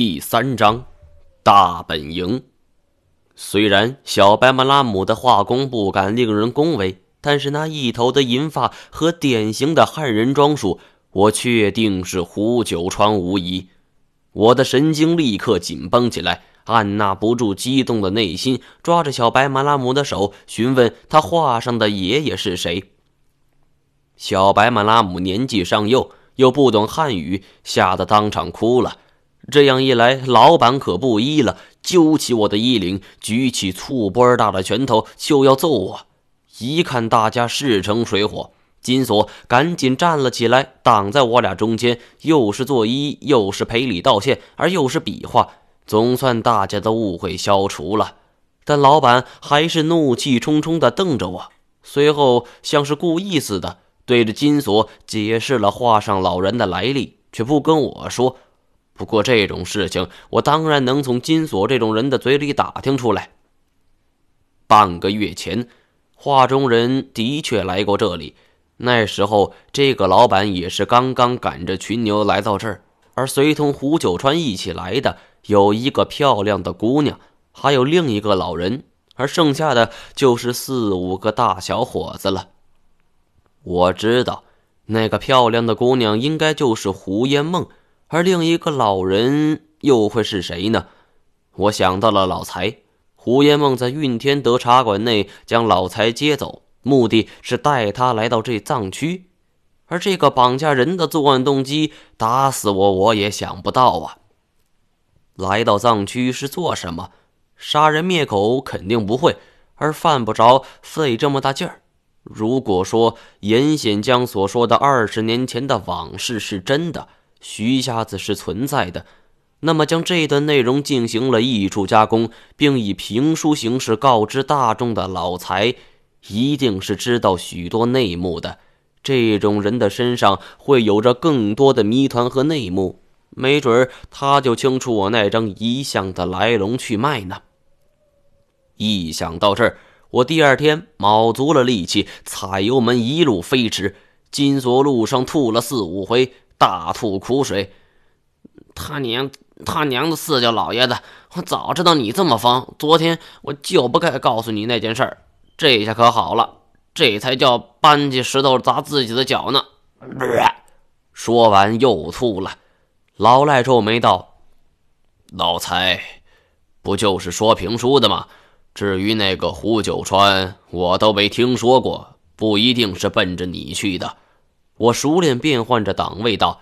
第三章，大本营。虽然小白马拉姆的画工不敢令人恭维，但是那一头的银发和典型的汉人装束，我确定是胡九川无疑。我的神经立刻紧绷起来，按捺不住激动的内心，抓着小白马拉姆的手，询问他画上的爷爷是谁。小白马拉姆年纪尚幼，又不懂汉语，吓得当场哭了。这样一来，老板可不依了，揪起我的衣领，举起醋钵大的拳头就要揍我。一看大家势成水火，金锁赶紧站了起来，挡在我俩中间，又是作揖，又是赔礼道歉，而又是比划，总算大家的误会消除了。但老板还是怒气冲冲地瞪着我，随后像是故意似的，对着金锁解释了画上老人的来历，却不跟我说。不过这种事情，我当然能从金锁这种人的嘴里打听出来。半个月前，画中人的确来过这里，那时候这个老板也是刚刚赶着群牛来到这儿，而随同胡九川一起来的有一个漂亮的姑娘，还有另一个老人，而剩下的就是四五个大小伙子了。我知道，那个漂亮的姑娘应该就是胡烟梦。而另一个老人又会是谁呢？我想到了老财，胡延梦在运天德茶馆内将老财接走，目的是带他来到这藏区。而这个绑架人的作案动机，打死我我也想不到啊！来到藏区是做什么？杀人灭口肯定不会，而犯不着费这么大劲儿。如果说严显江所说的二十年前的往事是真的，徐瞎子是存在的，那么将这段内容进行了艺术加工，并以评书形式告知大众的老财，一定是知道许多内幕的。这种人的身上会有着更多的谜团和内幕，没准儿他就清楚我那张遗像的来龙去脉呢。一想到这儿，我第二天卯足了力气，踩油门一路飞驰，金锁路上吐了四五回。大吐苦水，他娘他娘的四舅老爷子！我早知道你这么疯，昨天我就不该告诉你那件事儿。这下可好了，这才叫搬起石头砸自己的脚呢！说完又吐了。老赖皱眉道：“老财，不就是说评书的吗？至于那个胡九川，我都没听说过，不一定是奔着你去的。”我熟练变换着档位道：“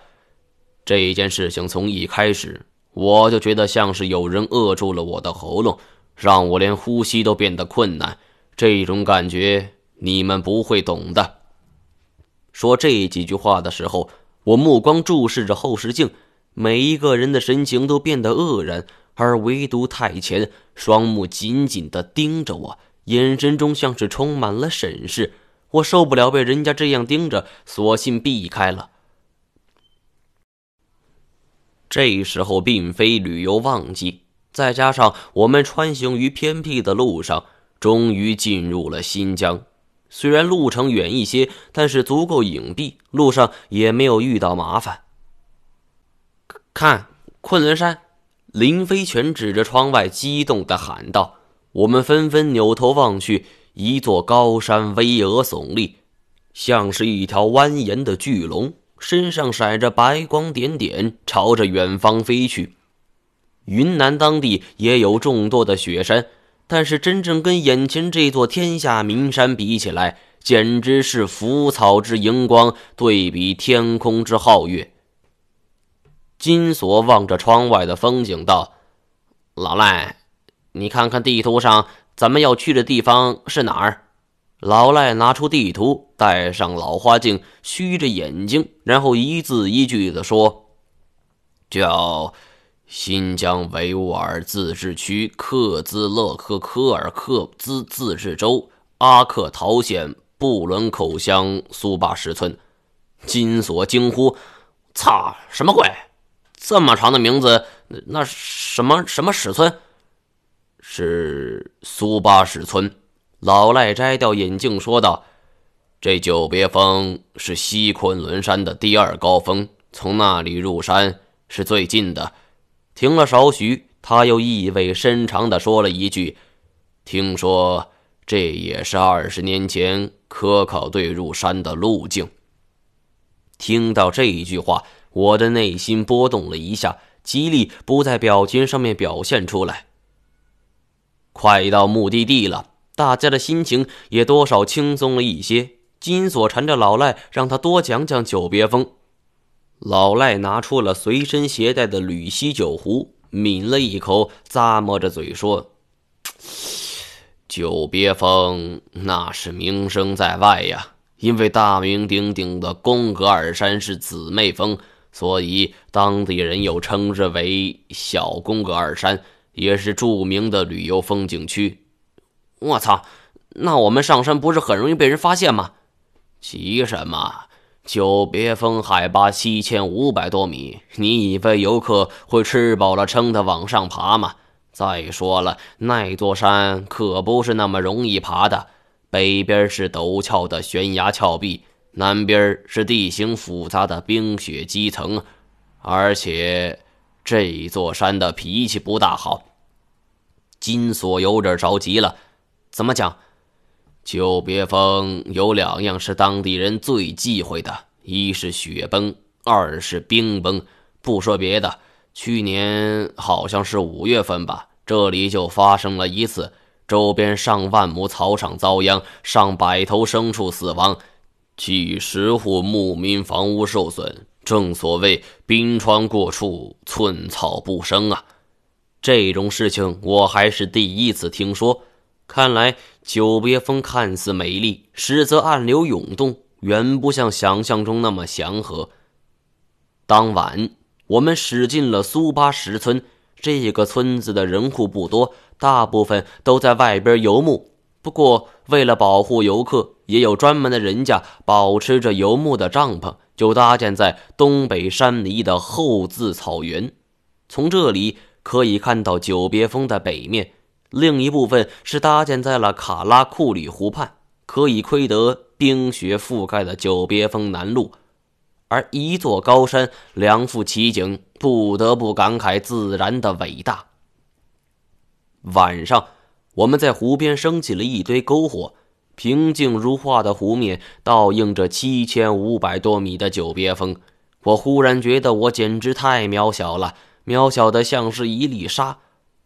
这件事情从一开始，我就觉得像是有人扼住了我的喉咙，让我连呼吸都变得困难。这种感觉你们不会懂的。”说这几句话的时候，我目光注视着后视镜，每一个人的神情都变得愕然，而唯独太前双目紧紧地盯着我，眼神中像是充满了审视。我受不了被人家这样盯着，索性避开了。这时候并非旅游旺季，再加上我们穿行于偏僻的路上，终于进入了新疆。虽然路程远一些，但是足够隐蔽，路上也没有遇到麻烦。看，昆仑山！林飞泉指着窗外，激动的喊道：“我们纷纷扭头望去。”一座高山巍峨耸立，像是一条蜿蜒的巨龙，身上闪着白光点点，朝着远方飞去。云南当地也有众多的雪山，但是真正跟眼前这座天下名山比起来，简直是浮草之荧光对比天空之皓月。金锁望着窗外的风景道：“老赖，你看看地图上。”咱们要去的地方是哪儿？老赖拿出地图，戴上老花镜，虚着眼睛，然后一字一句地说：“叫新疆维吾尔自治区克孜勒克科尔克孜自治州阿克陶县布伦口乡苏巴什村。”金锁惊呼：“操，什么鬼？这么长的名字？那什么什么史村？”是苏巴什村，老赖摘掉眼镜说道：“这久别峰是西昆仑山的第二高峰，从那里入山是最近的。停了少许，他又意味深长地说了一句：“听说这也是二十年前科考队入山的路径。”听到这一句话，我的内心波动了一下，极力不在表情上面表现出来。快到目的地了，大家的心情也多少轻松了一些。金锁缠着老赖，让他多讲讲久别风。老赖拿出了随身携带的铝锡酒壶，抿了一口，咂摸着嘴说：“久别风那是名声在外呀。”因为大名鼎鼎的宫格尔山是姊妹峰，所以当地人又称之为小宫格尔山，也是著名的旅游风景区。我操，那我们上山不是很容易被人发现吗？急什么？久别峰海拔七千五百多米，你以为游客会吃饱了撑的往上爬吗？再说了，那座山可不是那么容易爬的。北边是陡峭的悬崖峭壁，南边是地形复杂的冰雪积层，而且这座山的脾气不大好。金锁有点着急了，怎么讲？久别峰有两样是当地人最忌讳的，一是雪崩，二是冰崩。不说别的，去年好像是五月份吧，这里就发生了一次。周边上万亩草场遭殃，上百头牲畜死亡，几十户牧民房屋受损。正所谓冰川过处，寸草不生啊！这种事情我还是第一次听说。看来久别峰看似美丽，实则暗流涌动，远不像想象中那么祥和。当晚，我们驶进了苏巴石村。这个村子的人户不多，大部分都在外边游牧。不过，为了保护游客，也有专门的人家保持着游牧的帐篷，就搭建在东北山梨的后字草原。从这里可以看到久别峰的北面，另一部分是搭建在了卡拉库里湖畔，可以窥得冰雪覆盖的久别峰南麓。而一座高山，两副奇景，不得不感慨自然的伟大。晚上，我们在湖边升起了一堆篝火，平静如画的湖面倒映着七千五百多米的久别峰。我忽然觉得我简直太渺小了，渺小的像是一粒沙。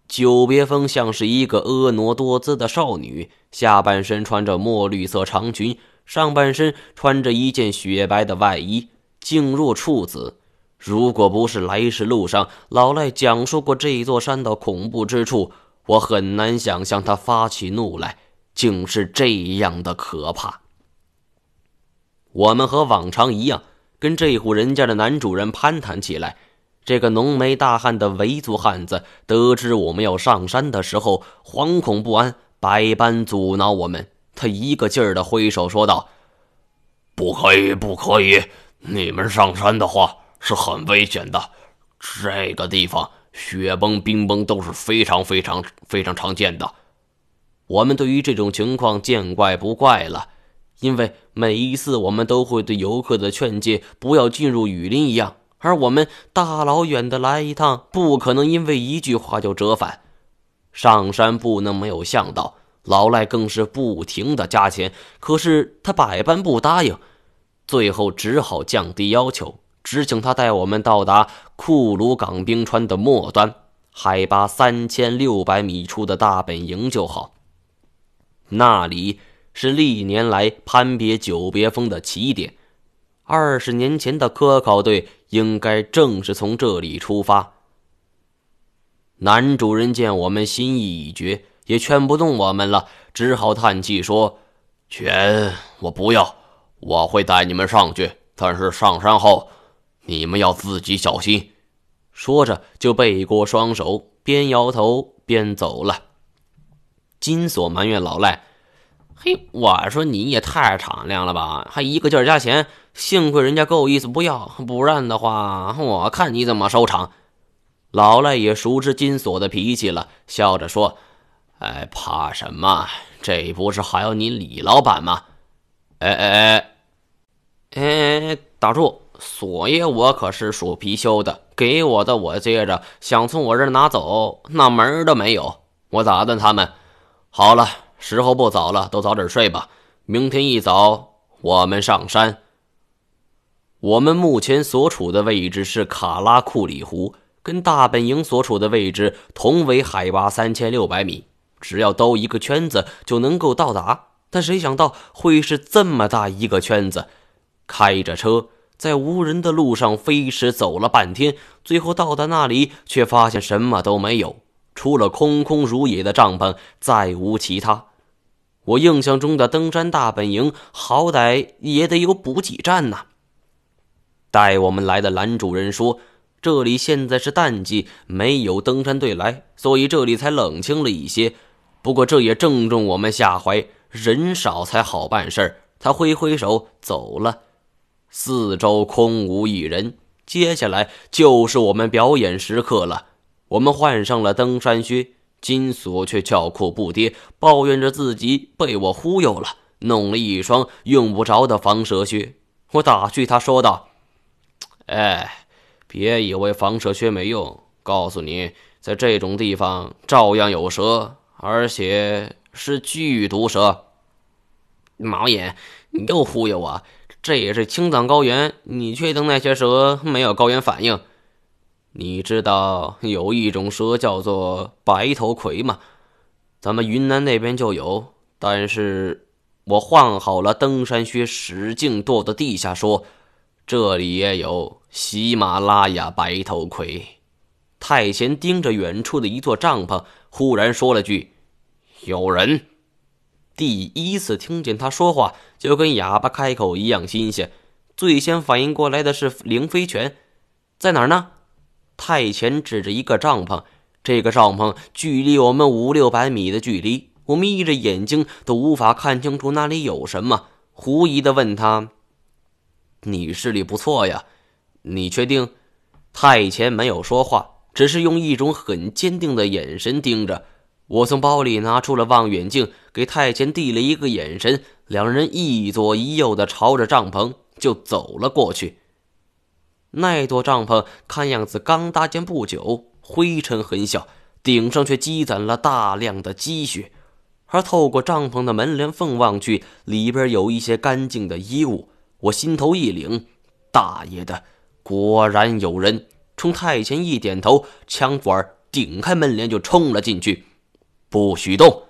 久别峰像是一个婀娜多姿的少女，下半身穿着墨绿色长裙，上半身穿着一件雪白的外衣。静若处子，如果不是来时路上老赖讲述过这座山的恐怖之处，我很难想象他发起怒来竟是这样的可怕。我们和往常一样，跟这户人家的男主人攀谈起来。这个浓眉大汉的维族汉子得知我们要上山的时候，惶恐不安，百般阻挠我们。他一个劲儿的挥手说道：“不可以，不可以。”你们上山的话是很危险的，这个地方雪崩、冰崩都是非常非常非常常见的。我们对于这种情况见怪不怪了，因为每一次我们都会对游客的劝诫不要进入雨林一样，而我们大老远的来一趟，不可能因为一句话就折返。上山不能没有向导，老赖更是不停的加钱，可是他百般不答应。最后只好降低要求，只请他带我们到达库鲁岗冰川的末端，海拔三千六百米处的大本营就好。那里是历年来攀别久别峰的起点，二十年前的科考队应该正是从这里出发。男主人见我们心意已决，也劝不动我们了，只好叹气说：“钱我不要。”我会带你们上去，但是上山后，你们要自己小心。说着就背过双手，边摇头边走了。金锁埋怨老赖：“嘿，我说你也太敞亮了吧，还一个劲儿加钱。幸亏人家够意思不要，不然的话，我看你怎么收场。”老赖也熟知金锁的脾气了，笑着说：“哎，怕什么？这不是还有你李老板吗？”哎哎哎！哎，打住！锁爷我可是属貔貅的，给我的我接着，想从我这儿拿走，那门儿都没有。我打断他们：“好了，时候不早了，都早点睡吧。明天一早我们上山。”我们目前所处的位置是卡拉库里湖，跟大本营所处的位置同为海拔三千六百米，只要兜一个圈子就能够到达。但谁想到会是这么大一个圈子？开着车在无人的路上飞驰走了半天，最后到达那里，却发现什么都没有，除了空空如也的帐篷，再无其他。我印象中的登山大本营，好歹也得有补给站呐。带我们来的蓝主任说：“这里现在是淡季，没有登山队来，所以这里才冷清了一些。不过这也正中我们下怀，人少才好办事儿。”他挥挥手走了，四周空无一人。接下来就是我们表演时刻了。我们换上了登山靴，金锁却叫苦不迭，抱怨着自己被我忽悠了，弄了一双用不着的防蛇靴。我打趣他说道。哎，别以为防蛇靴没用，告诉你，在这种地方照样有蛇，而且是剧毒蛇。毛爷，你又忽悠我！这也是青藏高原，你确定那些蛇没有高原反应？你知道有一种蛇叫做白头葵吗？咱们云南那边就有，但是我换好了登山靴，使劲跺跺地下说。这里也有喜马拉雅白头葵。太贤盯着远处的一座帐篷，忽然说了句：“有人。”第一次听见他说话，就跟哑巴开口一样新鲜。最先反应过来的是凌飞泉，在哪儿呢？太前指着一个帐篷，这个帐篷距离我们五六百米的距离，我眯着眼睛都无法看清楚那里有什么。狐疑的问他。你视力不错呀，你确定？太前没有说话，只是用一种很坚定的眼神盯着我。从包里拿出了望远镜，给太前递了一个眼神，两人一左一右的朝着帐篷就走了过去。那座帐篷看样子刚搭建不久，灰尘很小，顶上却积攒了大量的积雪，而透过帐篷的门帘缝望去，里边有一些干净的衣物。我心头一凛，大爷的，果然有人！冲太前一点头，枪管顶开门帘就冲了进去。不许动！